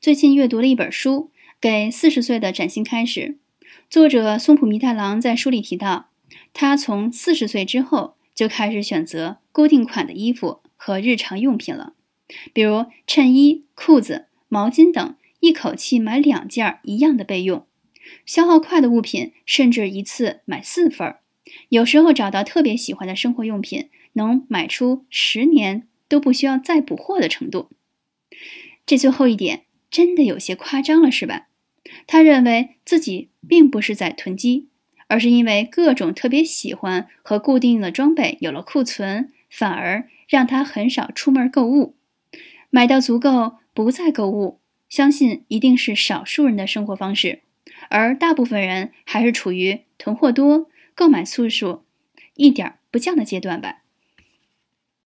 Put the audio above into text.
最近阅读了一本书《给四十岁的崭新开始》，作者松浦弥太郎在书里提到，他从四十岁之后就开始选择固定款的衣服和日常用品了，比如衬衣、裤子、毛巾等，一口气买两件一样的备用。消耗快的物品，甚至一次买四份儿。有时候找到特别喜欢的生活用品，能买出十年都不需要再补货的程度。这最后一点。真的有些夸张了，是吧？他认为自己并不是在囤积，而是因为各种特别喜欢和固定的装备有了库存，反而让他很少出门购物，买到足够不再购物。相信一定是少数人的生活方式，而大部分人还是处于囤货多、购买次数一点不降的阶段吧。